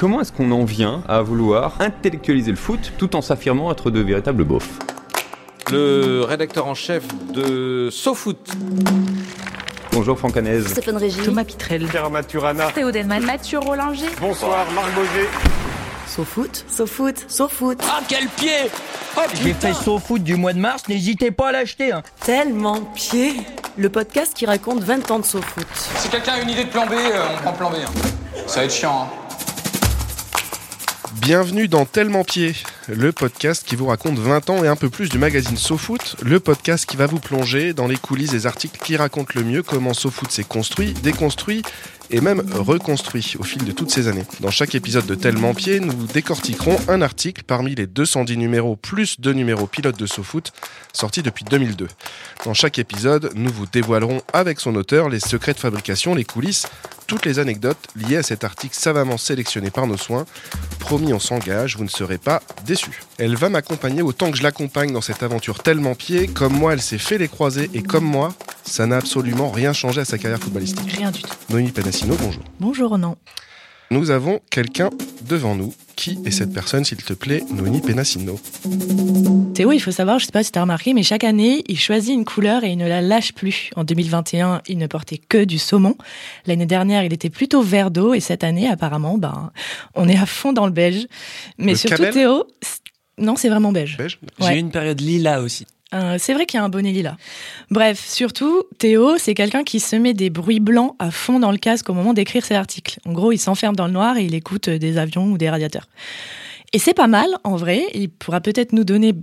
Comment est-ce qu'on en vient à vouloir intellectualiser le foot tout en s'affirmant être de véritables beaufs? Le rédacteur en chef de SoFoot. Bonjour Franck Hanez. Stéphane Régis. Thomas Pitrel. Pierre Maturana. Théo Delman. Mathieu Rollinger. Bonsoir Marc Boger. SoFoot, SoFoot, SoFoot. Ah quel pied oh, J'ai fait SoFoot du mois de mars, n'hésitez pas à l'acheter. Hein. Tellement pied. Le podcast qui raconte 20 ans de SoFoot. Si quelqu'un a une idée de plan B, euh, on prend plan B. Hein. Ça va être chiant. Hein. Bienvenue dans Tellement Pied, le podcast qui vous raconte 20 ans et un peu plus du magazine SoFoot, le podcast qui va vous plonger dans les coulisses des articles qui racontent le mieux comment SoFoot s'est construit, déconstruit et même reconstruit au fil de toutes ces années. Dans chaque épisode de Tellement Pied, nous décortiquerons un article parmi les 210 numéros plus deux numéros pilotes de SoFoot sortis depuis 2002. Dans chaque épisode, nous vous dévoilerons avec son auteur les secrets de fabrication, les coulisses, toutes les anecdotes liées à cet article savamment sélectionné par nos soins. Promis, on s'engage, vous ne serez pas déçus. Elle va m'accompagner autant que je l'accompagne dans cette aventure tellement pied. Comme moi, elle s'est fait les croiser et comme moi, ça n'a absolument rien changé à sa carrière footballistique. Rien du tout. Noémie Penassino, bonjour. Bonjour, non. Nous avons quelqu'un devant nous. Qui est cette personne, s'il te plaît, Noémie Penassino Théo, il faut savoir, je sais pas si tu as remarqué, mais chaque année, il choisit une couleur et il ne la lâche plus. En 2021, il ne portait que du saumon. L'année dernière, il était plutôt vert d'eau et cette année, apparemment, ben, on est à fond dans le beige. Mais Le surtout, Théo, non, c'est vraiment beige. Beige? Ouais. J'ai eu une période lila aussi. Euh, c'est vrai qu'il y a un bonnet lila. Bref, surtout, Théo, c'est quelqu'un qui se met des bruits blancs à fond dans le casque au moment d'écrire ses articles. En gros, il s'enferme dans le noir et il écoute euh, des avions ou des radiateurs. Et c'est pas mal, en vrai. Il pourra peut-être nous donner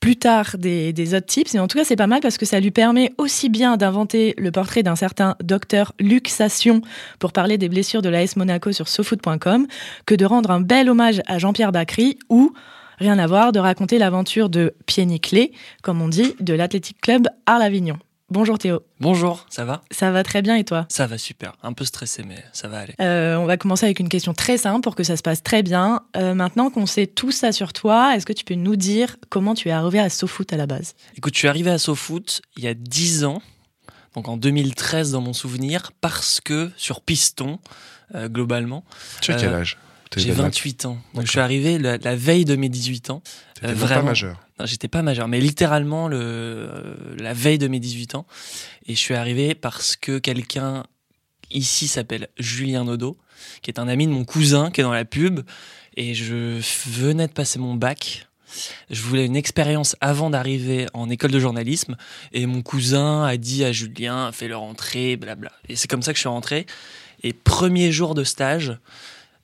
plus tard des, des autres tips, mais en tout cas, c'est pas mal parce que ça lui permet aussi bien d'inventer le portrait d'un certain docteur Luc Sassion pour parler des blessures de l'AS Monaco sur sofoot.com que de rendre un bel hommage à Jean-Pierre Bacry ou rien à voir, de raconter l'aventure de pied nickelé, comme on dit, de l'Athletic Club Arles-Avignon. Bonjour Théo, Bonjour, ça va? Ça va très bien et toi? Ça va super. Un peu stressé, mais ça va aller. Euh, On va commencer avec une question très simple pour que ça se passe très bien. Euh, maintenant qu'on sait tout ça sur toi, est-ce que tu peux nous dire comment tu es arrivé à SoFoot à la base? Écoute, je suis arrivé à SoFoot il y a 10 ans, donc en 2013 dans mon souvenir, parce que sur Piston, euh, globalement, Tu as Euh, quel âge? J'ai de la- 28 ans. Donc je suis arrivé la, la veille de mes 18 ans. Euh, même pas vraiment. majeur. Non, j'étais pas majeur, mais littéralement le, euh, la veille de mes 18 ans. Et je suis arrivé parce que quelqu'un ici s'appelle Julien Nodo, qui est un ami de mon cousin qui est dans la pub. Et je venais de passer mon bac. Je voulais une expérience avant d'arriver en école de journalisme. Et mon cousin a dit à Julien, fais-le rentrer, blabla. Et c'est comme ça que je suis rentré. Et premier jour de stage,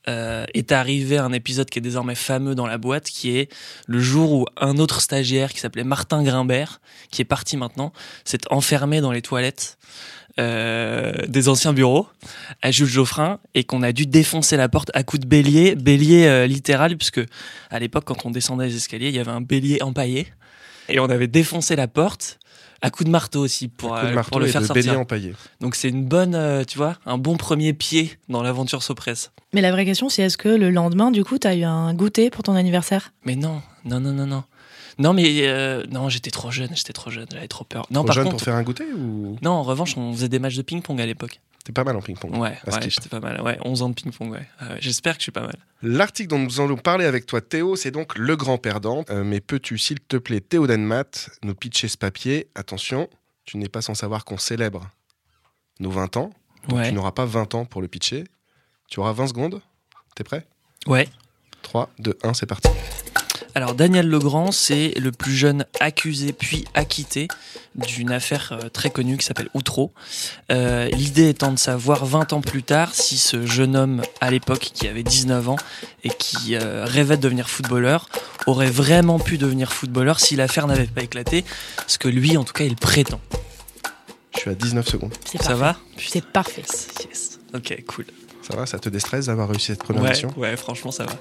euh, est arrivé un épisode qui est désormais fameux dans la boîte, qui est le jour où un autre stagiaire qui s'appelait Martin Grimbert, qui est parti maintenant, s'est enfermé dans les toilettes euh, des anciens bureaux à Jules Geoffrin et qu'on a dû défoncer la porte à coups de bélier, bélier euh, littéral, puisque à l'époque, quand on descendait les escaliers, il y avait un bélier empaillé et on avait défoncé la porte à coups de marteau aussi pour, Coup de euh, marteau pour le et faire de sortir. empaillé. Donc c'est une bonne, euh, tu vois, un bon premier pied dans l'aventure Sopress. Mais la vraie question, c'est est-ce que le lendemain, du coup, tu as eu un goûter pour ton anniversaire? Mais non, non, non, non, non. Non, mais euh, non, j'étais trop jeune, j'étais trop jeune, j'avais trop peur. Non, Trop par jeune contre, pour faire un goûter ou? Non, en revanche, on faisait des matchs de ping-pong à l'époque. T'es pas mal en ping-pong Ouais, ouais, j'étais pas mal. Ouais, 11 ans de ping-pong, ouais. Ouais, J'espère que je suis pas mal. L'article dont nous allons parler avec toi, Théo, c'est donc Le Grand Perdant. Euh, mais peux-tu, s'il te plaît, Théo Denmat, nous pitcher ce papier? Attention, tu n'es pas sans savoir qu'on célèbre nos 20 ans. Donc Ouais. tu n'auras pas 20 ans pour le pitcher. Tu auras 20 secondes. T'es prêt? Ouais. 3, 2, 1, c'est parti. Alors, Daniel Legrand, c'est le plus jeune accusé puis acquitté d'une affaire euh, très connue qui s'appelle Outreau. Euh, L'idée étant de savoir 20 ans plus tard si ce jeune homme, à l'époque, qui avait 19 ans et qui euh, rêvait de devenir footballeur, aurait vraiment pu devenir footballeur si l'affaire n'avait pas éclaté, ce que lui, en tout cas, il prétend. Je suis à 19 secondes. Ça parfait. va? C'est parfait. Yes. Ok, cool. Ça va? Ça te déstresse d'avoir réussi cette première Ouais, mission? ouais, franchement, ça va.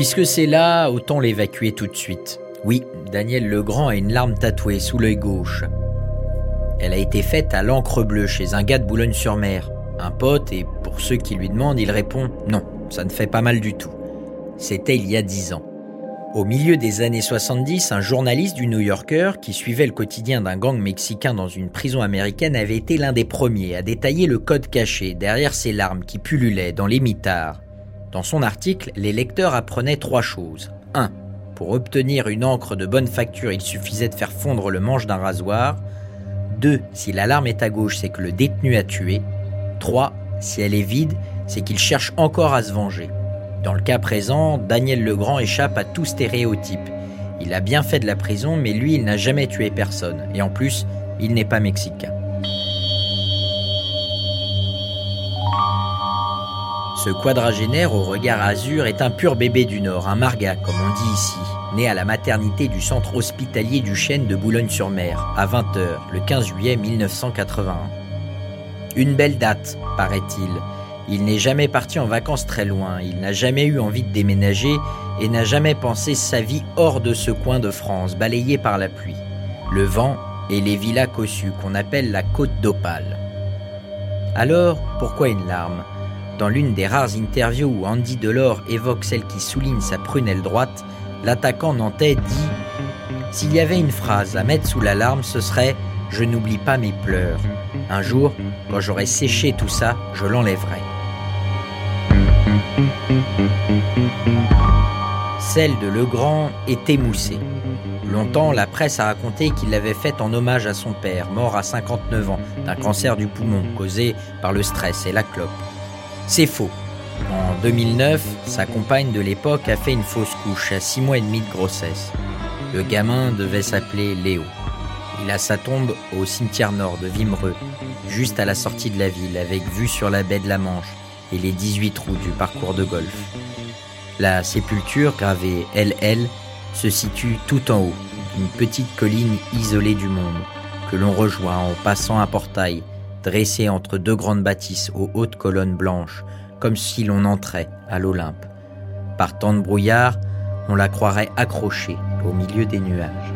Puisque c'est là, autant l'évacuer tout de suite. Oui, Daniel Legrand a une larme tatouée sous l'œil gauche. Elle a été faite à l'encre bleue chez un gars de Boulogne-sur-Mer. Un pote, et pour ceux qui lui demandent, il répond Non, ça ne fait pas mal du tout. C'était il y a dix ans. Au milieu des années 70, un journaliste du New Yorker qui suivait le quotidien d'un gang mexicain dans une prison américaine avait été l'un des premiers à détailler le code caché derrière ces larmes qui pullulaient dans les mitards. Dans son article, les lecteurs apprenaient trois choses. 1. Pour obtenir une encre de bonne facture, il suffisait de faire fondre le manche d'un rasoir. 2. Si l'alarme est à gauche, c'est que le détenu a tué. 3. Si elle est vide, c'est qu'il cherche encore à se venger. Dans le cas présent, Daniel Legrand échappe à tout stéréotype. Il a bien fait de la prison, mais lui, il n'a jamais tué personne. Et en plus, il n'est pas mexicain. Ce quadragénaire au regard azur est un pur bébé du Nord, un marga comme on dit ici, né à la maternité du centre hospitalier du Chêne de Boulogne-sur-Mer, à 20h, le 15 juillet 1981. Une belle date, paraît-il, il n'est jamais parti en vacances très loin, il n'a jamais eu envie de déménager et n'a jamais pensé sa vie hors de ce coin de France, balayé par la pluie, le vent et les villas cossues qu'on appelle la côte d'Opale. Alors, pourquoi une larme? Dans l'une des rares interviews où Andy Delors évoque celle qui souligne sa prunelle droite, l'attaquant nantais dit S'il y avait une phrase à mettre sous la larme, ce serait Je n'oublie pas mes pleurs. Un jour, quand j'aurai séché tout ça, je l'enlèverai. Celle de Legrand est émoussée. Longtemps, la presse a raconté qu'il l'avait faite en hommage à son père, mort à 59 ans d'un cancer du poumon causé par le stress et la clope. C'est faux. En 2009, sa compagne de l'époque a fait une fausse couche à 6 mois et demi de grossesse. Le gamin devait s'appeler Léo. Il a sa tombe au cimetière nord de Vimereux, juste à la sortie de la ville, avec vue sur la baie de la Manche et les 18 trous du parcours de golf. La sépulture gravée LL se situe tout en haut, une petite colline isolée du monde, que l'on rejoint en passant un portail dressé entre deux grandes bâtisses aux hautes colonnes blanches, comme si l'on entrait à l'Olympe. Par temps de brouillard, on la croirait accrochée au milieu des nuages.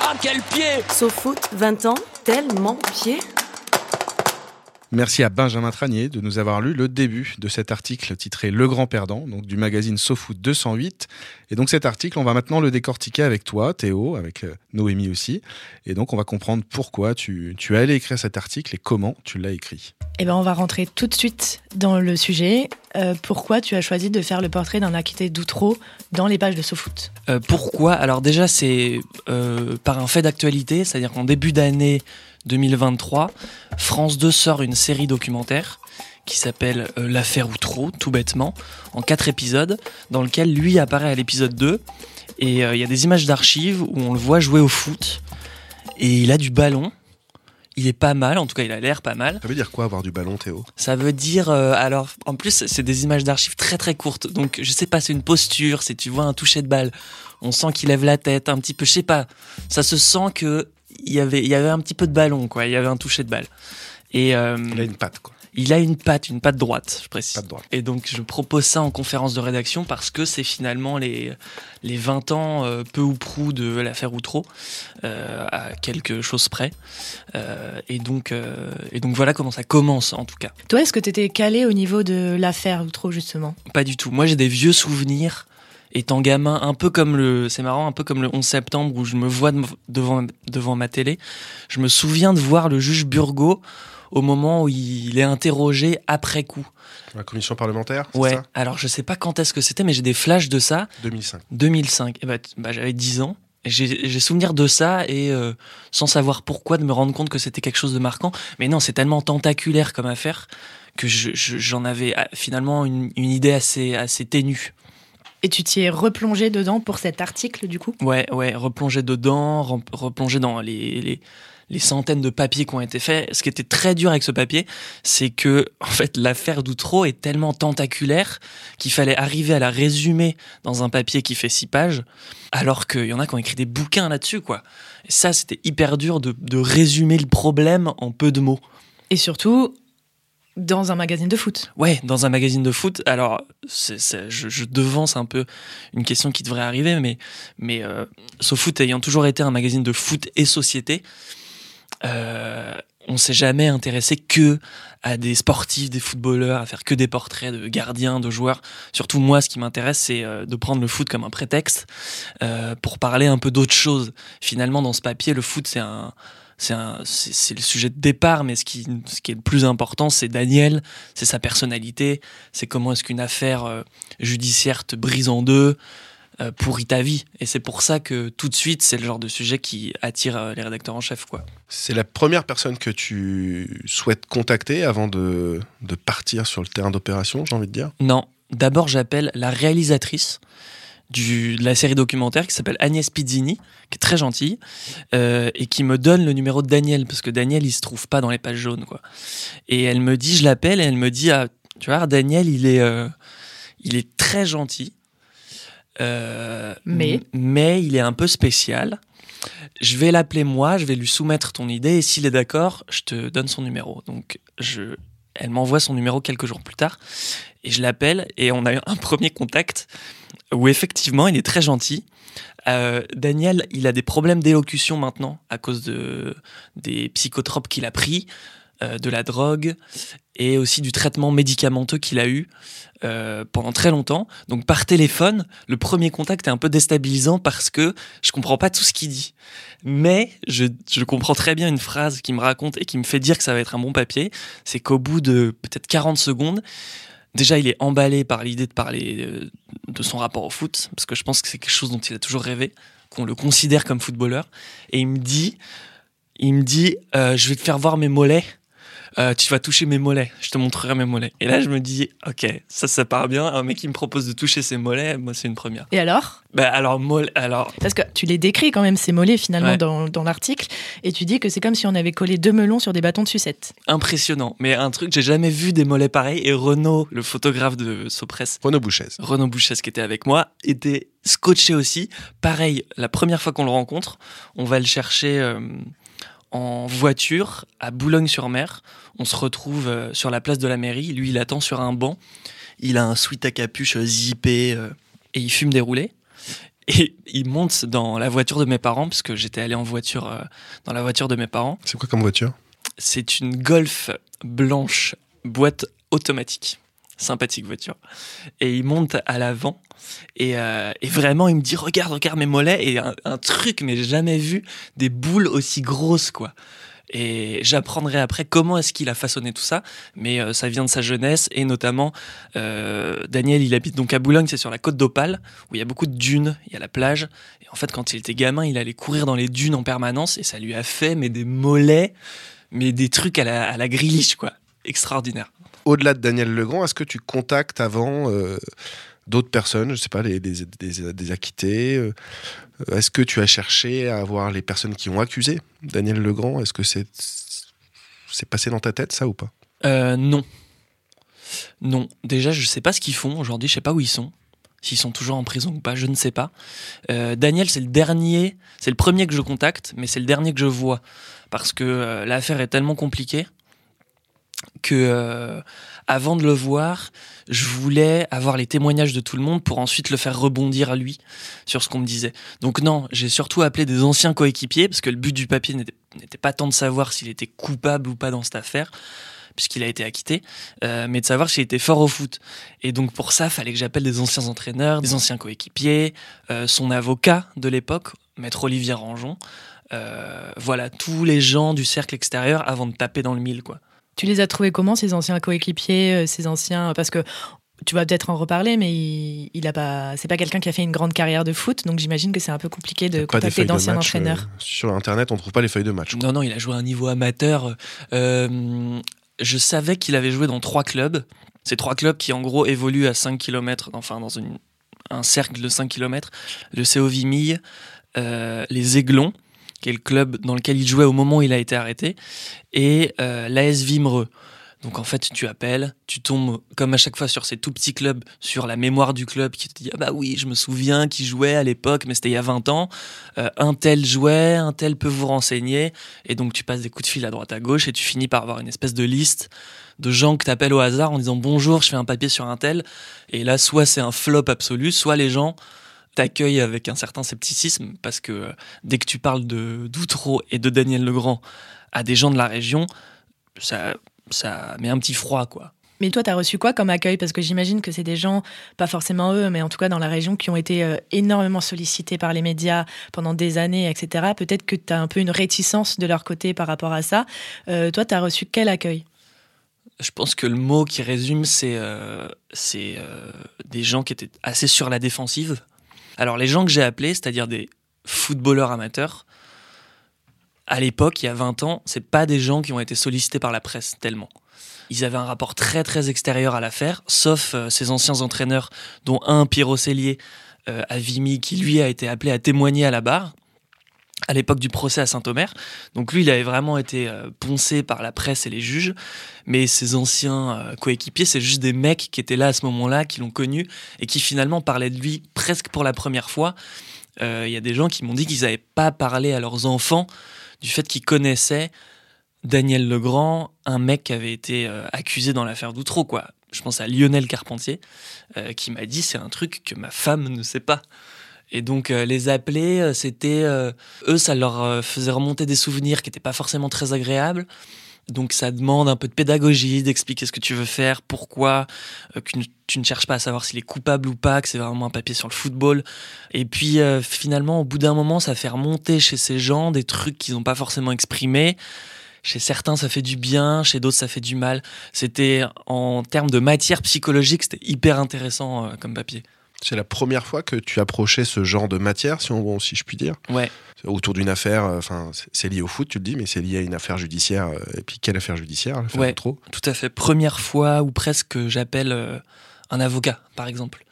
Ah, quel pied Sauf foot, 20 ans, tellement pied Merci à Benjamin Tranier de nous avoir lu le début de cet article titré Le Grand Perdant, donc du magazine SoFoot 208. Et donc cet article, on va maintenant le décortiquer avec toi, Théo, avec euh, Noémie aussi. Et donc on va comprendre pourquoi tu, tu es allé écrire cet article et comment tu l'as écrit. Eh ben on va rentrer tout de suite dans le sujet. Euh, pourquoi tu as choisi de faire le portrait d'un acquitté d'Outreau dans les pages de SoFoot euh, Pourquoi? Alors déjà c'est euh, par un fait d'actualité, c'est-à-dire qu'en début d'année 2023, France 2 sort une série documentaire qui s'appelle euh, L'affaire Outreau, tout bêtement, en quatre épisodes, dans lequel lui apparaît à l'épisode 2. Et euh, il y a des images d'archives où on le voit jouer au foot. Et il a du ballon. Il est pas mal, en tout cas il a l'air pas mal. Ça veut dire quoi avoir du ballon, Théo? Ça veut dire, euh, alors en plus c'est des images d'archives très très courtes, donc je sais pas, c'est une posture, c'est tu vois un toucher de balle, on sent qu'il lève la tête un petit peu, je sais pas, ça se sent que il y avait il y avait un petit peu de ballon quoi, il y avait un toucher de balle. Et euh, Il a une patte, quoi. il a une patte, une patte droite, je précise. Patte droite. Et donc je propose ça en conférence de rédaction parce que c'est finalement les, les 20 ans euh, peu ou prou de l'affaire Outreau, euh, à quelque chose près. Euh, et, donc, euh, et donc voilà comment ça commence en tout cas. Toi, est-ce que tu étais calé au niveau de l'affaire Outreau justement? Pas du tout. Moi j'ai des vieux souvenirs étant gamin, un peu comme le, c'est marrant, un peu comme le 11 septembre où je me vois de- devant, devant ma télé. Je me souviens de voir le juge Burgot au moment où il est interrogé après coup. La commission parlementaire, Ouais. ça? Alors je sais pas quand est-ce que c'était, mais j'ai des flashs de ça. 2005. 2005. Et bah, bah, j'avais 10 ans. J'ai souvenir de ça et euh, sans savoir pourquoi de me rendre compte que c'était quelque chose de marquant. Mais non, c'est tellement tentaculaire comme affaire que je- je- j'en avais ah, finalement une, une idée assez assez ténue. Et tu t'y es replongé dedans pour cet article du coup? Ouais, ouais, replonger dedans, replonger dans les, les, les centaines de papiers qui ont été faits. Ce qui était très dur avec ce papier, c'est que, en fait, l'affaire d'Outreau est tellement tentaculaire qu'il fallait arriver à la résumer dans un papier qui fait six pages, alors qu'il y en a qui ont écrit des bouquins là-dessus, quoi. Et ça, c'était hyper dur de, de résumer le problème en peu de mots. Et surtout, dans un magazine de foot. Ouais, dans un magazine de foot. Alors, je devance un peu une question qui devrait arriver, mais, mais euh, SoFoot ayant toujours été un magazine de foot et société, euh, on s'est jamais intéressé que à des sportifs, des footballeurs, à faire que des portraits de gardiens, de joueurs. Surtout moi, ce qui m'intéresse, c'est euh, de prendre le foot comme un prétexte euh, pour parler un peu d'autre chose. Finalement, dans ce papier, le foot, c'est un c'est le sujet de départ, mais ce qui, ce qui est le plus important, c'est Daniel, c'est sa personnalité, c'est comment est-ce qu'une affaire euh, judiciaire te brise en deux, euh, pourrit ta vie. Et c'est pour ça que tout de suite, c'est le genre de sujet qui attire euh, les rédacteurs en chef, quoi. C'est la première personne que tu souhaites contacter avant de, de partir sur le terrain d'opération, j'ai envie de dire? Non, d'abord j'appelle la réalisatrice du, de la série documentaire qui s'appelle Agnès Pizzini, qui est très gentille, euh, et qui me donne le numéro de Daniel, parce que Daniel, il se trouve pas dans les pages jaunes. Quoi. Et elle me dit, je l'appelle, et elle me dit, ah, tu vois, Daniel, il est, euh, il est très gentil, euh, Mais? mais il est un peu spécial. Je vais l'appeler moi, je vais lui soumettre ton idée, et s'il est d'accord, je te donne son numéro. Donc, je, elle m'envoie son numéro quelques jours plus tard, et je l'appelle, et on a eu un premier contact où effectivement, il est très gentil. Euh, Daniel, il a des problèmes d'élocution maintenant à cause de, des psychotropes qu'il a pris, euh, de la drogue et aussi du traitement médicamenteux qu'il a eu euh, pendant très longtemps. Donc par téléphone, le premier contact est un peu déstabilisant parce que je comprends pas tout ce qu'il dit. Mais je, comprends très bien une phrase qu'il me raconte et qui me fait dire que ça va être un bon papier. C'est qu'au bout de peut-être 40 secondes, déjà il est emballé par l'idée de parler euh, de son rapport au foot, parce que je pense que c'est quelque chose dont il a toujours rêvé, qu'on le considère comme footballeur. Et il me dit, il me dit, euh, je vais te faire voir mes mollets. Euh, tu vas toucher mes mollets, je te montrerai mes mollets. Et là, je me dis, ok, ça, ça part bien. Un mec qui me propose de toucher ses mollets, moi, c'est une première. Et alors? Bah, alors, molle, alors, Parce que tu les décris quand même, ces mollets, finalement, Ouais. dans, dans l'article, et tu dis que c'est comme si on avait collé deux melons sur des bâtons de sucette. impressionnant. Mais un truc, j'ai jamais vu des mollets pareils. Et Renaud, le photographe de Sopress, Renaud Bouchez. Renaud Bouchès qui était avec moi était scotché aussi. Pareil, la première fois qu'on le rencontre, on va le chercher euh, en voiture à Boulogne-sur-Mer. On se retrouve euh, sur la place de la mairie. Lui, il attend sur un banc. Il a un sweat à capuche euh, zippé euh, et il fume des roulés. Et il monte dans la voiture de mes parents, parce que j'étais allé en voiture dans la voiture de mes parents. C'est quoi comme voiture? C'est une Golf blanche, boîte automatique. Sympathique voiture. Et il monte à l'avant. Et, euh, et vraiment, il me dit Regarde, regarde mes mollets. Et un, truc, mais j'ai jamais vu des boules aussi grosses, quoi. Et j'apprendrai après comment est-ce qu'il a façonné tout ça. Mais euh, ça vient de sa jeunesse. Et notamment, euh, Daniel, il habite donc à Boulogne, c'est sur la côte d'Opale, où il y a beaucoup de dunes, il y a la plage. Et en fait, quand il était gamin, il allait courir dans les dunes en permanence. Et ça lui a fait mais des mollets mais des trucs à la, à quoi. Extraordinaire. Au-delà de Daniel Legrand, est-ce que tu contactes avant euh, d'autres personnes, je sais pas, des, acquittés euh, Est-ce que tu as cherché à avoir les personnes qui ont accusé Daniel Legrand? Est-ce que c'est passé dans ta tête ça ou pas? Euh, non. Non. Déjà, je sais pas ce qu'ils font aujourd'hui, je sais pas où ils sont. S'ils sont toujours en prison ou pas, je ne sais pas. Daniel, c'est le dernier, c'est le premier que je contacte, mais c'est le dernier que je vois. Parce que l'affaire est tellement compliquée que euh, avant de le voir, je voulais avoir les témoignages de tout le monde pour ensuite le faire rebondir à lui sur ce qu'on me disait. Donc non, j'ai surtout appelé des anciens coéquipiers parce que le but du papier n'était pas tant de savoir s'il était coupable ou pas dans cette affaire puisqu'il a été acquitté, euh, mais de savoir s'il était fort au foot. Et donc pour ça, fallait que j'appelle des anciens entraîneurs, des anciens coéquipiers, euh, son avocat de l'époque, maître Olivier Rangeon, voilà tous les gens du cercle extérieur avant de taper dans le mille, quoi. Tu les as trouvés comment, ces anciens coéquipiers, euh, ces anciens Parce que tu vas peut-être en reparler, mais il, il a pas, c'est pas quelqu'un qui a fait une grande carrière de foot, donc j'imagine que c'est un peu compliqué de contacter d'anciens match, entraîneurs. euh, sur Internet, on trouve pas les feuilles de match. Non, non, il a joué à un niveau amateur. Euh, je savais qu'il avait joué dans trois clubs. Ces trois clubs qui, en gros, évoluent à 5 km, enfin, dans une- un cercle de 5 km. Le CO Vimille, euh, les Aiglons, qui est le club dans lequel il jouait au moment où il a été arrêté, et euh, l'AS Vimereux. Donc en fait, tu appelles, tu tombes comme à chaque fois sur ces tout petits clubs, sur la mémoire du club qui te dit ah bah oui, je me souviens qui jouait à l'époque, mais c'était il y a 20 ans. Euh, un tel jouait, un tel peut vous renseigner, et donc tu passes des coups de fil à droite à gauche et tu finis par avoir une espèce de liste de gens que tu appelles au hasard en disant bonjour, je fais un papier sur un tel, et là soit c'est un flop absolu, soit les gens t'accueillent avec un certain scepticisme parce que euh, dès que tu parles de d'Outreau et de Daniel Legrand à des gens de la région, ça, ça met un petit froid, quoi. Mais toi, tu as reçu quoi comme accueil? Parce que j'imagine que c'est des gens, pas forcément eux, mais en tout cas dans la région, qui ont été euh, énormément sollicités par les médias pendant des années, etc. Peut-être que tu as un peu une réticence de leur côté par rapport à ça. Euh, toi, tu as reçu quel accueil? Je pense que le mot qui résume, c'est c'est, euh, des gens qui étaient assez sur la défensive. Alors, les gens que j'ai appelés, c'est-à-dire des footballeurs amateurs, à l'époque, il y a 20 ans, c'est pas des gens qui ont été sollicités par la presse tellement. Ils avaient un rapport très très extérieur à l'affaire, sauf euh, ces anciens entraîneurs, dont un Pierrot Cellier euh, à Vimy, qui lui a été appelé à témoigner à la barre à l'époque du procès à Saint-Omer. Donc lui, il avait vraiment été euh, poncé par la presse et les juges, mais ses anciens euh, coéquipiers, c'est juste des mecs qui étaient là à ce moment-là, qui l'ont connu et qui finalement parlaient de lui presque pour la première fois. Euh, Il y a des gens qui m'ont dit qu'ils n'avaient pas parlé à leurs enfants du fait qu'ils connaissaient Daniel Legrand, un mec qui avait été accusé dans l'affaire d'Outreau, quoi. Je pense à Lionel Carpentier, qui m'a dit c'est un truc que ma femme ne sait pas. Et donc euh, les appeler, euh, c'était euh, eux, ça leur euh, faisait remonter des souvenirs qui n'étaient pas forcément très agréables. Donc ça demande un peu de pédagogie, d'expliquer ce que tu veux faire, pourquoi, euh, que tu- ne cherches pas à savoir s'il est coupable ou pas, que c'est vraiment un papier sur le football. Et puis euh, finalement, au bout d'un moment, ça fait remonter chez ces gens des trucs qu'ils n'ont pas forcément exprimés. Chez certains, ça fait du bien, chez d'autres, ça fait du mal. C'était en termes de matière psychologique, c'était hyper intéressant euh, comme papier. C'est la première fois que tu approchais ce genre de matière, si, on, si je puis dire, Ouais. autour d'une affaire. euh, Enfin, c'est- c'est lié au foot, tu le dis, mais c'est lié à une affaire judiciaire. euh, Et puis quelle affaire judiciaire L'affaire Ouais. trop. Tout à fait. Première fois ou presque que j'appelle euh, un avocat, par exemple,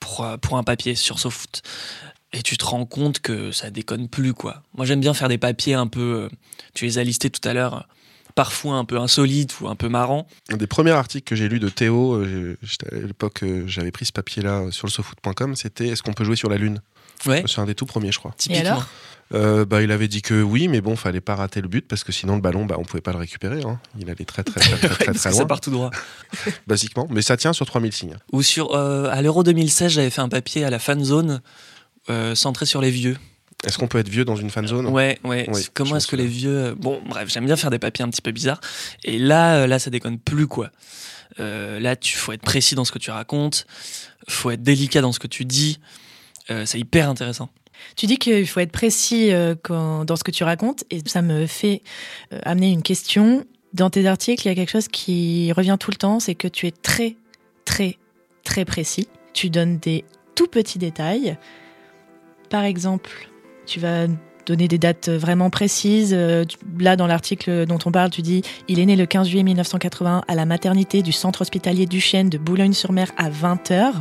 pour, pour un papier sur SoFoot. Et tu te rends compte que ça déconne plus, quoi. Moi, j'aime bien faire des papiers un peu. tu les as listés tout à l'heure, parfois un peu insolites ou un peu marrants. Un des premiers articles que j'ai lu de Théo, euh, à l'époque, euh, j'avais pris ce papier-là euh, sur le sofoot.com, c'était Est-ce qu'on peut jouer sur la Lune? Ouais, C'est un des tout premiers, je crois. typiquement. alors? Euh, bah, il avait dit que oui, mais bon, fallait pas rater le but parce que sinon le ballon, bah, on pouvait pas le récupérer. hein. Il allait très très très très très, loin, ça part tout droit. basiquement. Mais ça tient sur 3000 signes. Ou sur. euh, à l'Euro 2016, j'avais fait un papier à la fan zone euh, centré sur les vieux. Est-ce qu'on peut être vieux dans une fan zone Ouais, ouais. Oui, Comment est-ce que les vieux. euh, Bon, bref, j'aime bien faire des papiers un petit peu bizarres. Et là, euh, là, ça déconne plus, quoi. Euh, là, tu faut être précis dans ce que tu racontes, faut être délicat dans ce que tu dis. Euh, c'est hyper intéressant. Tu dis qu'il faut être précis euh, quand- dans ce que tu racontes, et ça me fait euh, amener une question. Dans tes articles, il y a quelque chose qui revient tout le temps, c'est que tu es très, très, très précis. Tu donnes des tout petits détails. Par exemple, tu vas donner des dates vraiment précises. Euh, Là, dans l'article dont on parle, tu dis il est né le 15 juillet 1981 à la maternité du centre hospitalier Duchesne de Boulogne-sur-Mer à 20h.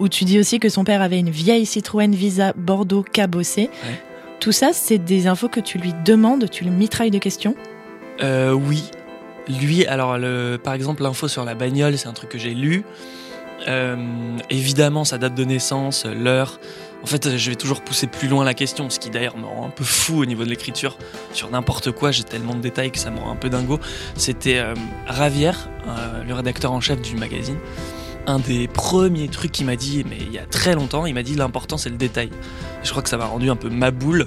Où tu dis aussi que son père avait une vieille Citroën Visa Bordeaux cabossée. Ouais. Tout ça, c'est des infos que tu lui demandes, tu le mitrailles de questions? Euh, oui. Lui, alors, le, par exemple, l'info sur la bagnole, c'est un truc que j'ai lu. Euh, évidemment, sa date de naissance, l'heure. En fait, je vais toujours pousser plus loin la question, ce qui d'ailleurs me rend un peu fou au niveau de l'écriture. Sur n'importe quoi, j'ai tellement de détails que ça me rend un peu dingo. C'était euh, Ravière, euh, le rédacteur en chef du magazine. Un des premiers trucs qu'il m'a dit, mais il y a très longtemps, il m'a dit l'important c'est le détail. Je crois que ça m'a rendu un peu ma boule.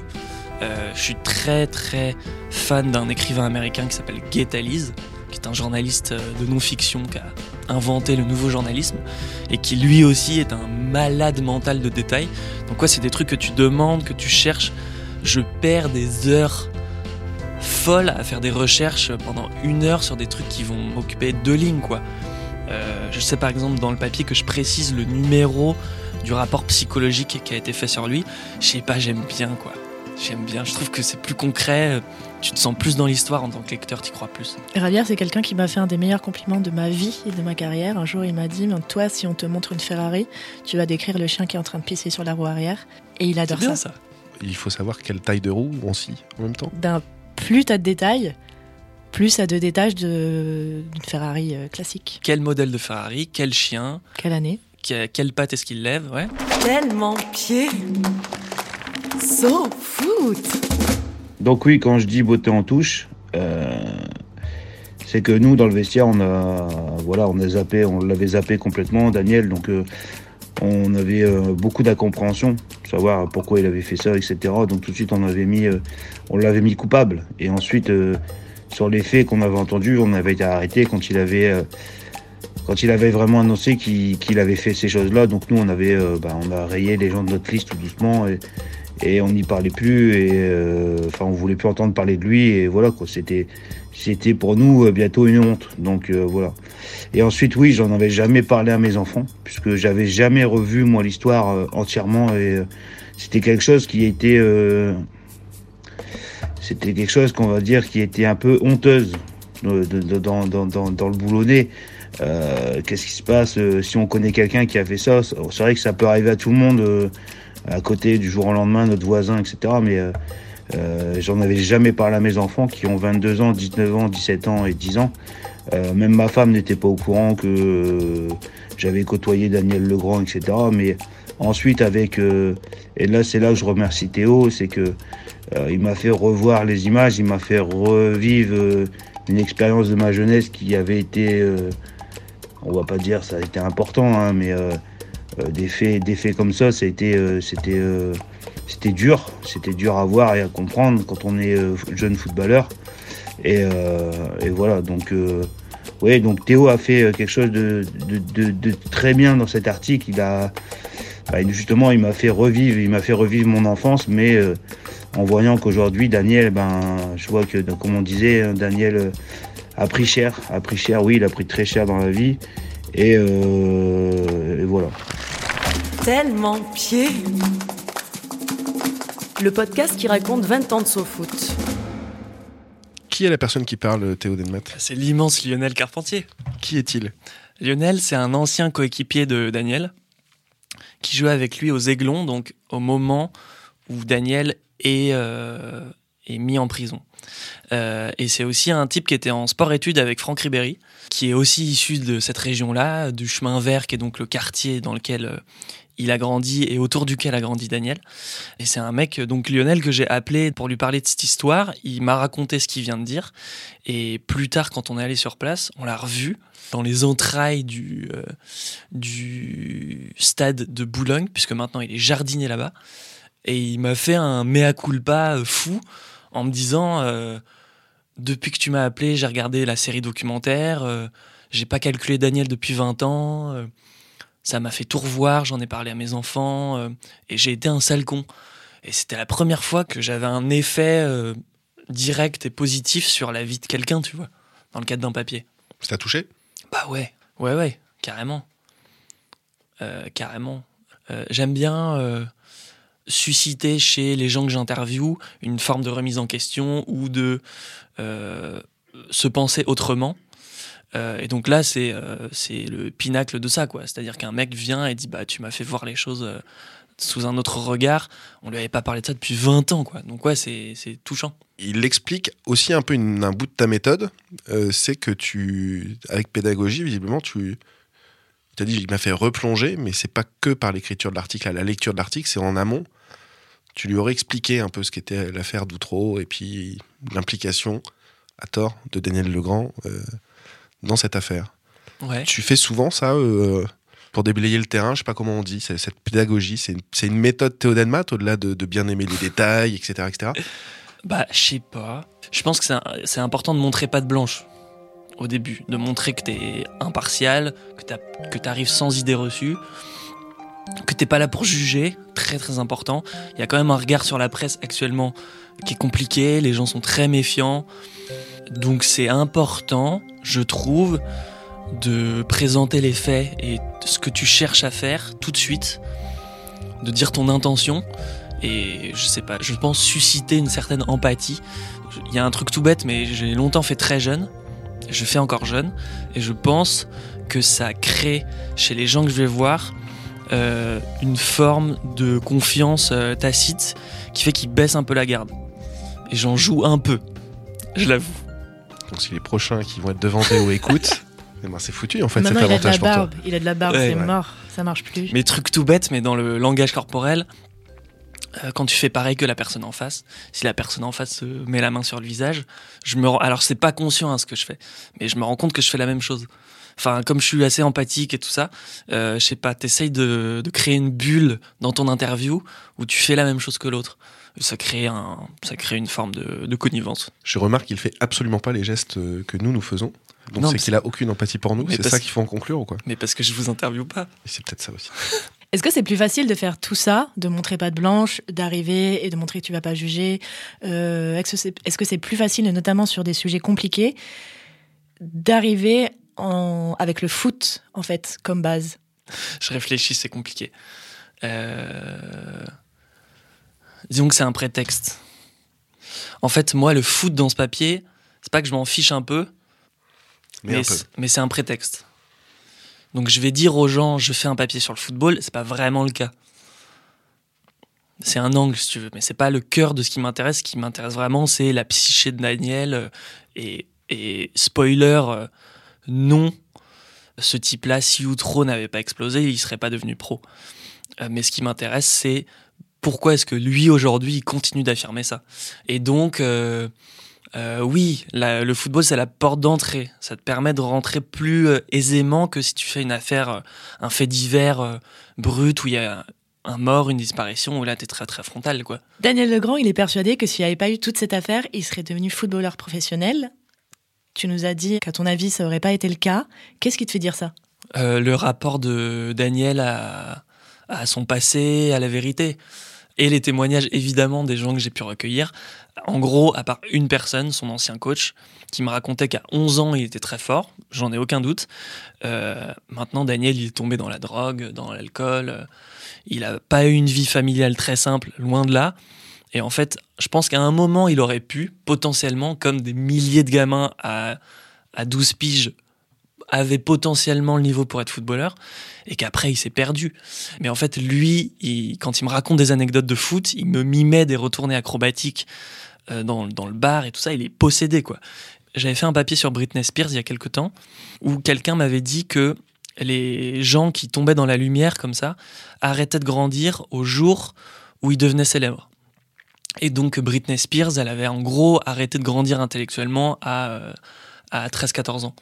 Euh, je suis très très fan d'un écrivain américain qui s'appelle Gay Talese, qui est un journaliste euh, de non-fiction qui a inventé le nouveau journalisme et qui lui aussi est un malade mental de détails. Donc ouais, c'est des trucs que tu demandes, que tu cherches. Je perds des heures folles à faire des recherches pendant une heure sur des trucs qui vont m'occuper deux lignes quoi. Euh, je sais par exemple dans le papier que je précise le numéro du rapport psychologique qui a été fait sur lui. Je sais pas, j'aime bien quoi. J'aime bien, je trouve que c'est plus concret, tu te sens plus dans l'histoire en tant que lecteur, t'y crois plus. Ravière, c'est quelqu'un qui m'a fait un des meilleurs compliments de ma vie et de ma carrière. Un jour, il m'a dit Mais Toi, si on te montre une Ferrari, tu vas décrire le chien qui est en train de pisser sur la roue arrière. Et il adore bien ça. ça. Il faut savoir quelle taille de roue on scie en même temps. Ben, plus t'as de détails, plus ça de détails de- d'une Ferrari euh, classique. Quel modèle de Ferrari, quel chien, Quelle année que- quelle patte est-ce qu'il lève, ouais. Tellement pied. So foot. Donc oui, quand je dis beauté en touche, euh, c'est que nous, dans le vestiaire, on a, voilà, on l'avait zappé complètement, Daniel. Donc euh, on avait euh, beaucoup d'incompréhension, savoir pourquoi il avait fait ça, etc. Donc tout de suite, on l'avait mis coupable. Et ensuite, sur les faits qu'on avait entendus. On avait été arrêté quand il avait, vraiment annoncé qu'il avait fait ces choses-là. Donc nous, on avait, bah, on a rayé les gens de notre liste tout doucement et on n'y parlait plus. Et euh, enfin, on voulait plus entendre parler de lui. Et voilà quoi. C'était, c'était pour nous euh, bientôt une honte. Donc euh, voilà. Et ensuite, oui, j'en avais jamais parlé à mes enfants puisque j'avais jamais revu moi l'histoire euh, entièrement et euh, c'était quelque chose qui était euh, c'était quelque chose qu'on va dire qui était un peu honteuse dans, dans, dans, dans le boulonnet. Euh, Qu'est-ce qui se passe si on connaît quelqu'un qui a fait ça C'est c'est vrai que ça peut arriver à tout le monde, à côté du jour au lendemain, notre voisin, etc. Mais euh, euh, j'en avais jamais parlé à mes enfants qui ont 22 ans, 19 ans, 17 ans et 10 ans. Euh, même ma femme n'était pas au courant que j'avais côtoyé Daniel Legrand, etc. Mais ensuite, avec et là, c'est là que je remercie Théo, c'est que il m'a fait revoir les images, il m'a fait revivre une expérience de ma jeunesse qui avait été, on va pas dire ça a été important, hein, mais des faits, des faits comme ça, ça euh, c'était, euh, c'était dur, c'était dur à voir et à comprendre quand on est euh, jeune footballeur. Et, euh, et voilà, donc. Euh, oui, donc Théo a fait euh, quelque chose de, de, de, de très bien dans cet article. Il a, bah, justement, il m'a fait revivre, il m'a fait revivre mon enfance, mais euh, en voyant qu'aujourd'hui, Daniel, ben, je vois que, comme on disait, hein, Daniel euh, a pris cher, a pris cher, oui, il a pris très cher dans la vie, et, euh, et voilà. Tellement pied. Le podcast qui raconte 20 ans de SoFoot. Qui est la personne qui parle, Théo Denmat? C'est l'immense Lionel Carpentier. Qui est-il? Lionel, c'est un ancien coéquipier de Daniel qui jouait avec lui aux Aiglons, donc au moment où Daniel est, euh, est mis en prison. Euh, et c'est aussi un type qui était en sport-études avec Franck Ribéry, qui est aussi issu de cette région-là, du chemin vert, qui est donc le quartier dans lequel euh, il a grandi et autour duquel a grandi Daniel. Et c'est un mec, donc Lionel, que j'ai appelé pour lui parler de cette histoire. Il m'a raconté ce qu'il vient de dire. Et plus tard, quand on est allé sur place, on l'a revu dans les entrailles du, euh, du stade de Boulogne, puisque maintenant il est jardinier là-bas. Et il m'a fait un mea culpa fou en me disant euh, Depuis que tu m'as appelé, j'ai regardé la série documentaire, euh, j'ai pas calculé Daniel depuis 20 ans, ça m'a fait tout revoir, j'en ai parlé à mes enfants, euh, et j'ai été un sale con. Et c'était la première fois que j'avais un effet euh, direct et positif sur la vie de quelqu'un, tu vois, dans le cadre d'un papier. Ça t'a touché? Bah ouais, ouais, ouais, carrément. Euh, carrément. J'aime bien susciter chez les gens que j'interviewe une forme de remise en question ou de se penser autrement. Euh, et donc là, c'est euh, c'est le pinacle de ça, quoi. C'est-à-dire qu'un mec vient et dit Bah, tu m'as fait voir les choses euh, sous un autre regard. On lui avait pas parlé de ça depuis 20 ans, quoi. Donc, ouais, c'est touchant. Il explique aussi un peu une- un bout de ta méthode, c'est que tu, avec pédagogie, visiblement, tu as dit, il m'a fait replonger, mais c'est pas que par l'écriture de l'article, la lecture de l'article, c'est en amont. Tu lui aurais expliqué un peu ce qu'était l'affaire d'Outreau et puis l'implication, à tort, de Daniel Legrand dans cette affaire. Ouais. Tu fais souvent ça euh, pour déblayer le terrain, je sais pas comment on dit, cette pédagogie, c'est une, une méthode théodenmat au-delà de, de bien aimer les détails, etc. etc. Bah, je sais pas. Je pense que c'est important de montrer pas de blanche au début, de montrer que t'es impartial, que t'arrives sans idée reçue, que t'es pas là pour juger, très très important. Il y a quand même un regard sur la presse actuellement qui est compliqué, les gens sont très méfiants, donc c'est important, je trouve, de présenter les faits et ce que tu cherches à faire tout de suite, de dire ton intention et je sais pas, je pense susciter une certaine empathie. Il y a un truc tout bête, mais j'ai longtemps fait très jeune, je fais encore jeune, et je pense que ça crée chez les gens que je vais voir euh, une forme de confiance euh, tacite qui fait qu'ils baissent un peu la garde. Et j'en joue un peu, je l'avoue. Donc si les prochains qui vont être devant Théo écoutent, eh ben, c'est foutu en fait cet Maintenant, il a de la avantage barbe. Il a de la barbe, Ouais, c'est ouais. mort. Ça marche plus. Mais truc tout bête, mais dans le langage corporel, euh, quand tu fais pareil que la personne en face, si la personne en face se met la main sur le visage, je me rends, alors c'est pas conscient hein, ce que je fais, mais je me rends compte que je fais la même chose. Enfin, comme je suis assez empathique et tout ça, euh, je sais pas, t'essayes de, de créer une bulle dans ton interview où tu fais la même chose que l'autre. Ça crée, un, ça crée une forme de, de connivence. Je remarque qu'il fait absolument pas les gestes euh, que nous nous faisons. Donc c'est qu'il a aucune empathie pour nous. C'est ça qu'il faut en conclure ou quoi? Mais parce que je vous interviewe pas. C'est peut-être ça aussi. Est-ce que c'est plus facile de faire tout ça, de montrer patte blanche, d'arriver et de montrer que tu vas pas juger? Euh, Est-ce que c'est plus facile, notamment sur des sujets compliqués, d'arriver en- avec le foot, en fait, comme base? Je réfléchis, c'est compliqué. Euh, Disons que c'est un prétexte. En fait, moi, le foot dans ce papier, c'est pas que je m'en fiche un peu, Mais c'est un prétexte. Donc je vais dire aux gens, je fais un papier sur le football, c'est pas vraiment le cas. C'est un angle, si tu veux, mais c'est pas le cœur de ce qui m'intéresse. Ce qui m'intéresse vraiment, c'est la psyché de Daniel. euh, Et, et spoiler, euh, non, ce type-là, si Outro n'avait pas explosé, il serait pas devenu pro. Euh, mais ce qui m'intéresse, c'est pourquoi est-ce que lui, aujourd'hui, il continue d'affirmer ça? Et donc, euh, euh, oui, la- le football, c'est la porte d'entrée. Ça te permet de rentrer plus euh, aisément que si tu fais une affaire, un fait divers brut où il y a un mort, une disparition, où là, t'es très très frontal, quoi. Daniel Legrand, il est persuadé que s'il n'y avait pas eu toute cette affaire, il serait devenu footballeur professionnel. Tu nous as dit qu'à ton avis, ça aurait pas été le cas. Qu'est-ce qui te fait dire ça? Euh, le rapport de Daniel à, à son passé, à la vérité. Et les témoignages, évidemment, des gens que j'ai pu recueillir. En gros, à part une personne, son ancien coach, qui me racontait qu'à 11 ans, il était très fort, j'en ai aucun doute. Euh, maintenant, Daniel, il est tombé dans la drogue, dans l'alcool. euh, Il n'a pas eu une vie familiale très simple, loin de là. Et en fait, je pense qu'à un moment, il aurait pu, potentiellement, comme des milliers de gamins à, à 12 piges, avait potentiellement le niveau pour être footballeur et qu'après il s'est perdu. Mais en fait, lui, quand il me raconte des anecdotes de foot, il me mimait des retournées acrobatiques euh, dans, dans le bar et tout ça, il est possédé quoi. J'avais fait un papier sur Britney Spears il y a quelque temps où quelqu'un m'avait dit que les gens qui tombaient dans la lumière comme ça arrêtaient de grandir au jour où ils devenaient célèbres. Et donc Britney Spears, elle avait en gros arrêté de grandir intellectuellement à, euh, à 13-14 ans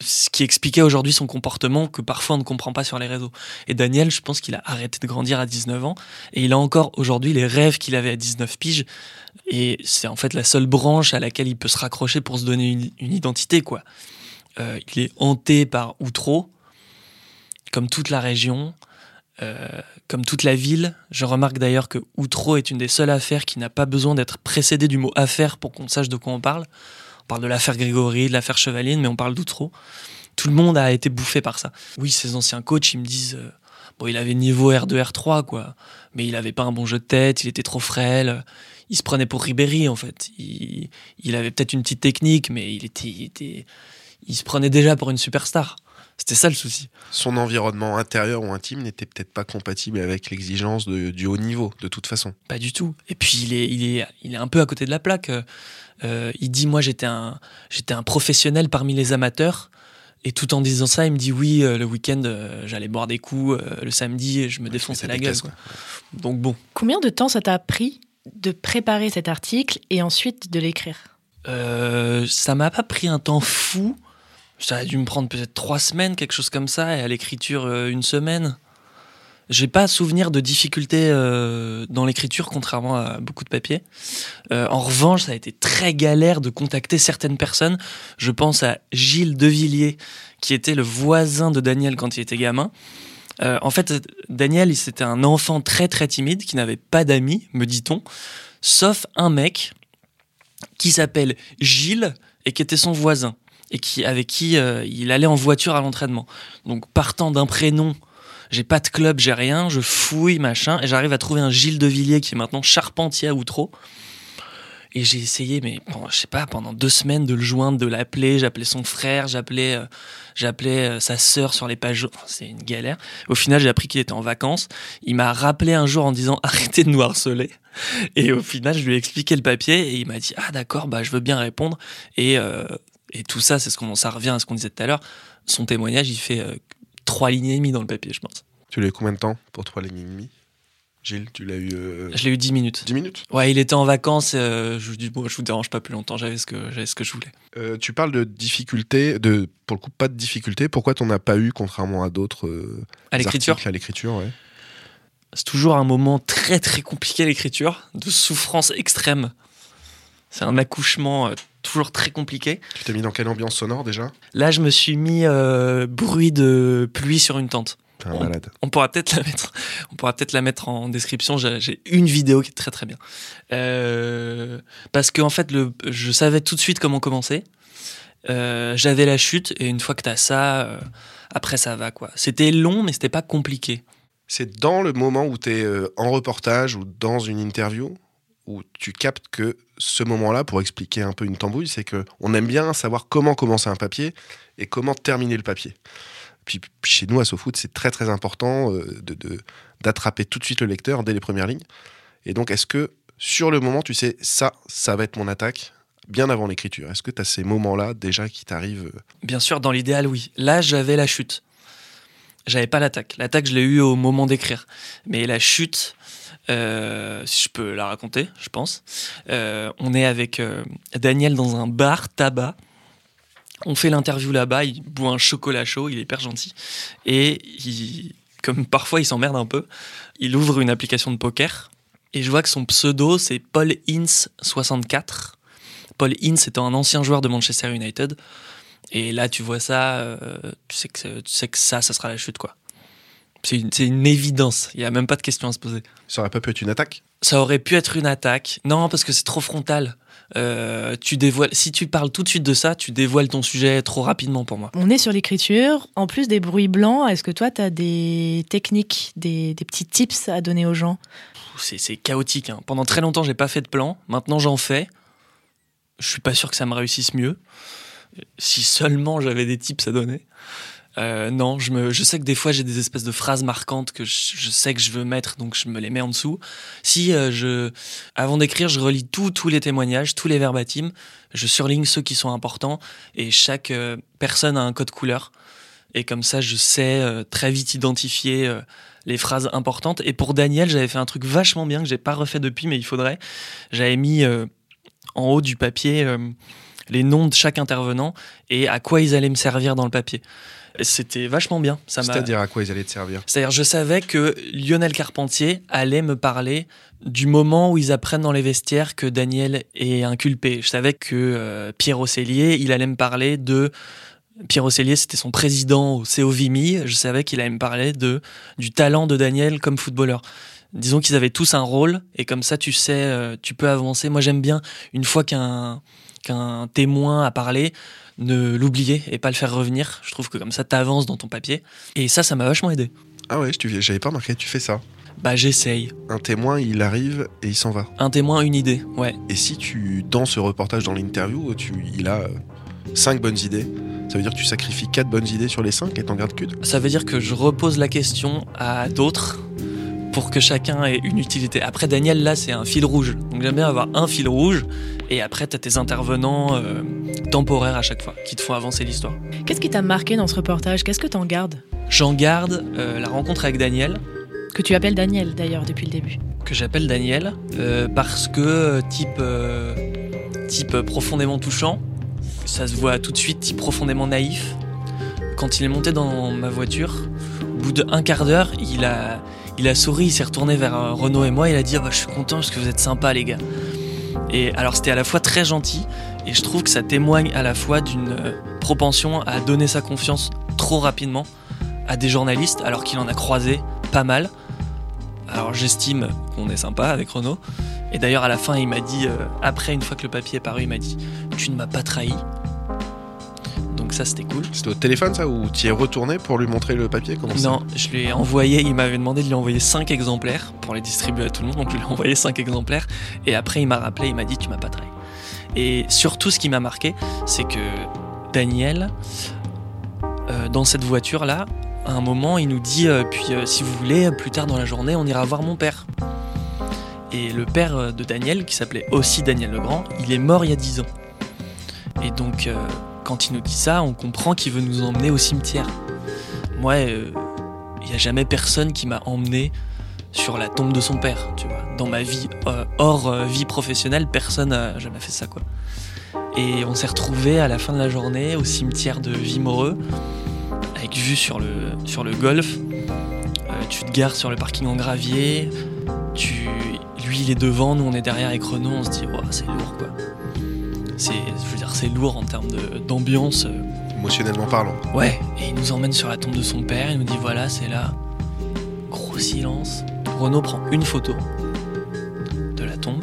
ce qui expliquait aujourd'hui son comportement que parfois on ne comprend pas sur les réseaux. Et Daniel, je pense qu'il a arrêté de grandir à 19 ans et il a encore aujourd'hui les rêves qu'il avait à 19 piges. Et c'est en fait la seule branche à laquelle il peut se raccrocher pour se donner une, identité, quoi. Euh, il est hanté par Outreau, comme toute la région, euh, comme toute la ville. Je remarque d'ailleurs que Outreau est une des seules affaires qui n'a pas besoin d'être précédée du mot affaire pour qu'on sache de quoi on parle. On parle de l'affaire Grégory, de l'affaire Chevaline, mais on parle d'Outreau. Tout le monde a été bouffé par ça. Oui, ses anciens coachs, ils me disent, euh, bon, il avait niveau R2, R3, quoi, mais il avait pas un bon jeu de tête, il était trop frêle. Il se prenait pour Ribéry, en fait. Il, avait peut-être une petite technique, mais il il était, il se prenait déjà pour une superstar. C'était ça le souci. Son environnement intérieur ou intime n'était peut-être pas compatible avec l'exigence de- du haut niveau, de toute façon. Pas du tout. Et puis il est, il est, il est un peu à côté de la plaque. Euh, il dit moi j'étais un, j'étais un professionnel parmi les amateurs. Et tout en disant ça, il me dit oui, euh, le week-end euh, j'allais boire des coups, euh, le samedi je me défonçais la gueule. caisses, quoi. Donc bon, Combien de temps ça t'a pris de préparer cet article et ensuite de l'écrire? Euh, ça m'a pas pris un temps fou. Ça a dû me prendre peut-être trois semaines, quelque chose comme ça, et à l'écriture euh, une semaine. J'ai pas souvenir de difficultés euh, dans l'écriture, contrairement à beaucoup de papiers. Euh, en revanche, ça a été très galère de contacter certaines personnes. Je pense à Gilles Devilliers, qui était le voisin de Daniel quand il était gamin. En fait, Daniel, c'était un enfant très très timide qui n'avait pas d'amis, me dit-on, sauf un mec qui s'appelle Gilles et qui était son voisin et qui avec qui euh, il allait en voiture à l'entraînement. Donc partant d'un prénom, j'ai pas de club, j'ai rien, je fouille machin et j'arrive à trouver un Gilles de Villiers qui est maintenant charpentier à Outreau. Et j'ai essayé, mais je sais pas, pendant deux semaines de le joindre, de l'appeler. J'appelais son frère, j'appelais, euh, j'appelais euh, sa sœur sur les pages. C'est une galère. Au final, j'ai appris qu'il était en vacances. Il m'a rappelé un jour en disant arrêtez de nous harceler. Et au final, je lui ai expliqué le papier et il m'a dit ah d'accord, bah je veux bien répondre. Et et tout ça, c'est ce qu'on, ça revient à ce qu'on disait tout à l'heure. Son témoignage, il fait euh, trois lignes et demie dans le papier, je pense. Tu l'as eu combien de temps pour trois lignes et demie? Gilles, tu l'as eu. euh, Je l'ai eu 10 minutes. 10 minutes? Ouais, il était en vacances. euh, je lui dis bon, je vous dérange pas plus longtemps. J'avais ce que j'avais ce que je voulais. Euh, tu parles de difficultés, de, pour le coup, pas de difficultés. Pourquoi t'en as pas eu, contrairement à d'autres À l'écriture À l'écriture, ouais. C'est toujours un moment très très compliqué l'écriture, de souffrance extrême. C'est un accouchement euh, toujours très compliqué. Tu t'es mis dans quelle ambiance sonore déjà? Là, je me suis mis euh, bruit de pluie sur une tente. T'es un malade. On pourra peut-être la mettre. On pourra peut-être la mettre en description. J'ai une vidéo qui est très très bien. Euh, parce que en fait, le, je savais tout de suite comment commencer. Euh, J'avais la chute et une fois que t'as ça, euh, après ça va quoi. C'était long, mais c'était pas compliqué. C'est dans le moment où tu es en reportage ou dans une interview? Où tu captes que ce moment-là, pour expliquer un peu une tambouille, c'est que on aime bien savoir comment commencer un papier et comment terminer le papier. Puis chez nous à SoFoot, c'est très très important euh, de de- d'attraper tout de suite le lecteur dès les premières lignes. Et donc, est-ce que sur le moment, tu sais, ça, ça va être mon attaque bien avant l'écriture? Est-ce que tu as ces moments-là déjà qui t'arrivent euh, Bien sûr, dans l'idéal, oui. Là, j'avais la chute. J'avais pas l'attaque. L'attaque, je l'ai eu au moment d'écrire. Mais la chute, euh, si je peux la raconter, je pense. Euh, on est avec euh, Daniel dans un bar tabac. On fait l'interview là-bas. Il boit un chocolat chaud. Il est hyper gentil. Et comme parfois il s'emmerde un peu, il ouvre une application de poker. Et je vois que son pseudo, c'est Paul Ince 64. Paul Ince étant un ancien joueur de Manchester United. Et là, tu vois ça, euh, tu, sais que, tu sais que ça, ça sera la chute, quoi. C'est une, c'est une évidence. Il n'y a même pas de question à se poser. Ça aurait pas pu être une attaque? Ça aurait pu être une attaque. Non, parce que c'est trop frontal. Euh, tu dévoiles, si tu parles tout de suite de ça, tu dévoiles ton sujet trop rapidement pour moi. On est sur l'écriture. En plus des bruits blancs, est-ce que toi, tu as des techniques, des, des petits tips à donner aux gens? C'est c'est chaotique. hein. Pendant très longtemps, j'ai pas fait de plan. Maintenant, j'en fais. Je suis pas sûr que ça me réussisse mieux. Si seulement j'avais des tips à donner. Euh, non, je, me, je sais que des fois j'ai des espèces de phrases marquantes que je, je sais que je veux mettre, donc je me les mets en dessous. Si euh, je, avant d'écrire, je relis tous les témoignages, tous les verbatims, je surligne ceux qui sont importants et chaque euh, personne a un code couleur. Et comme ça, je sais euh, très vite identifier euh, les phrases importantes. Et pour Daniel, j'avais fait un truc vachement bien que j'ai pas refait depuis, mais il faudrait. J'avais mis en haut du papier les noms de chaque intervenant et à quoi ils allaient me servir dans le papier. C'était vachement bien. Ça m'a- C'est-à-dire à quoi ils allaient te servir c'est-à-dire, je savais que Lionel Carpentier allait me parler du moment où ils apprennent dans les vestiaires que Daniel est inculpé. Je savais que euh, Pierre Ocellier, il allait me parler de. Pierre Ocellier, c'était son président au CO Vimy. Je savais qu'il allait me parler de, du talent de Daniel comme footballeur. Disons qu'ils avaient tous un rôle et comme ça, tu sais, euh, tu peux avancer. Moi, j'aime bien, une fois qu'un qu'un témoin a parlé, ne l'oublier et pas le faire revenir. Je trouve que comme ça, t'avances dans ton papier. Et ça, ça m'a vachement aidé. Ah ouais, j'avais pas remarqué, tu fais ça. Bah j'essaye. Un témoin, il arrive et il s'en va. Un témoin, une idée, ouais. Et si tu, dans ce reportage, dans l'interview, tu, il a euh, cinq bonnes idées, ça veut dire que tu sacrifies quatre bonnes idées sur les cinq et t'en gardes qu'une Ça veut dire que je repose la question à d'autres pour que chacun ait une utilité. Après Daniel, là, c'est un fil rouge. Donc j'aime bien avoir un fil rouge et après t'as tes intervenants euh, temporaires à chaque fois qui te font avancer l'histoire. Qu'est-ce qui t'a marqué dans ce reportage? Qu'est-ce que t'en gardes? J'en garde euh, la rencontre avec Daniel, Que tu appelles Daniel d'ailleurs depuis le début. que j'appelle Daniel, euh, parce que type, type profondément touchant, ça se voit tout de suite, type profondément naïf. Quand il est monté dans ma voiture, au bout d'un quart d'heure, il a, il a souri, il s'est retourné vers Renaud et moi, il a dit Ah bah, Je suis content parce que vous êtes sympas, les gars. Et alors, c'était à la fois très gentil, et je trouve que ça témoigne à la fois d'une euh, propension à donner sa confiance trop rapidement à des journalistes, alors qu'il en a croisé pas mal. Alors j'estime qu'on est sympa avec Renaud. Et d'ailleurs à la fin il m'a dit, euh, après une fois que le papier est paru, il m'a dit Tu ne m'as pas trahi. Ça c'était cool. C'était au téléphone ça ou tu y es retourné pour lui montrer le papier Comment Non, je lui ai envoyé, il m'avait demandé de lui envoyer 5 exemplaires pour les distribuer à tout le monde, donc je lui ai envoyé 5 exemplaires. Et après il m'a rappelé, il m'a dit Tu m'as pas trahi. Et surtout ce qui m'a marqué, c'est que Daniel, euh, dans cette voiture-là, à un moment, il nous dit euh, Puis euh, si vous voulez, plus tard dans la journée, on ira voir mon père. Et le père de Daniel, qui s'appelait aussi Daniel Legrand, il est mort il y a 10 ans. Et donc, euh, quand il nous dit ça, on comprend qu'il veut nous emmener au cimetière. Moi, euh, il n'y a jamais personne qui m'a emmené sur la tombe de son père. Dans ma vie, euh, hors euh, vie professionnelle, personne n'a jamais fait ça, quoi. Et on s'est retrouvés à la fin de la journée au cimetière de Vimoreux, avec vue sur le, sur. Euh, tu te gares sur le parking en gravier, tu, lui il est devant, nous on est derrière avec Renault, on se dit, c'est lourd quoi. C'est, je veux dire, c'est lourd en termes de- d'ambiance. euh, Émotionnellement parlant. Ouais, et il nous emmène sur la tombe de son père, il nous dit voilà, c'est là. Gros silence. Renaud prend une photo de la tombe.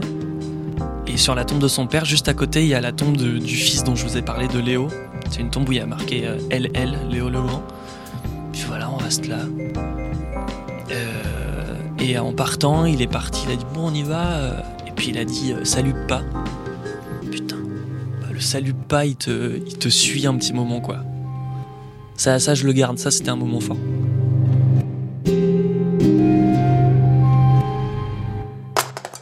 Et sur la tombe de son père, juste à côté, il y a la tombe de- du fils dont je vous ai parlé, de Léo. C'est une tombe où il y a marqué euh, LL, Léo Legrand. Puis voilà, on reste là. Euh, et en partant, il est parti, il a dit bon, on y va. euh, Et puis il a dit euh, salut pas. Salut pas, il te, il te suit un petit moment quoi. Ça, ça, je le garde. Ça, c'était un moment fort.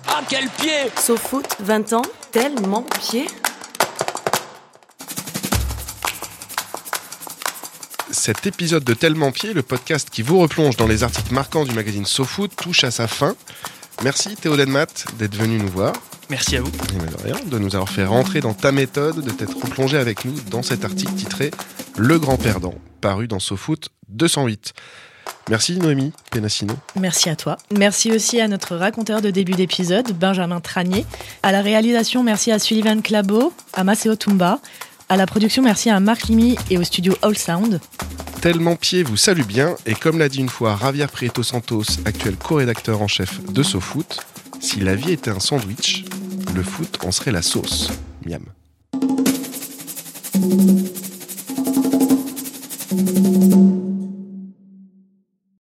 Ah, quel pied Sofoot, 20 ans, tellement pied. Cet épisode de Tellement Pied, le podcast qui vous replonge dans les articles marquants du magazine SoFoot, touche à sa fin. Merci Théo Denmat d'être venu nous voir. Merci à vous. Et ben de rien, de nous avoir fait rentrer dans ta méthode, de t'être replongé avec nous dans cet article titré Le Grand Perdant, paru dans SoFoot 208. Merci Noémie Penassino. Merci à toi. Merci aussi à notre raconteur de début d'épisode, Benjamin Tranier. À la réalisation, merci à Sullivan Clabo, à Maceo Tumba. À la production, merci à Marc Limy et au studio All Sound. Tellement Pied vous salue bien, et comme l'a dit une fois Javier Prieto Santos, actuel co-rédacteur en chef de SoFoot, si la vie était un sandwich, le foot en serait la sauce. Miam.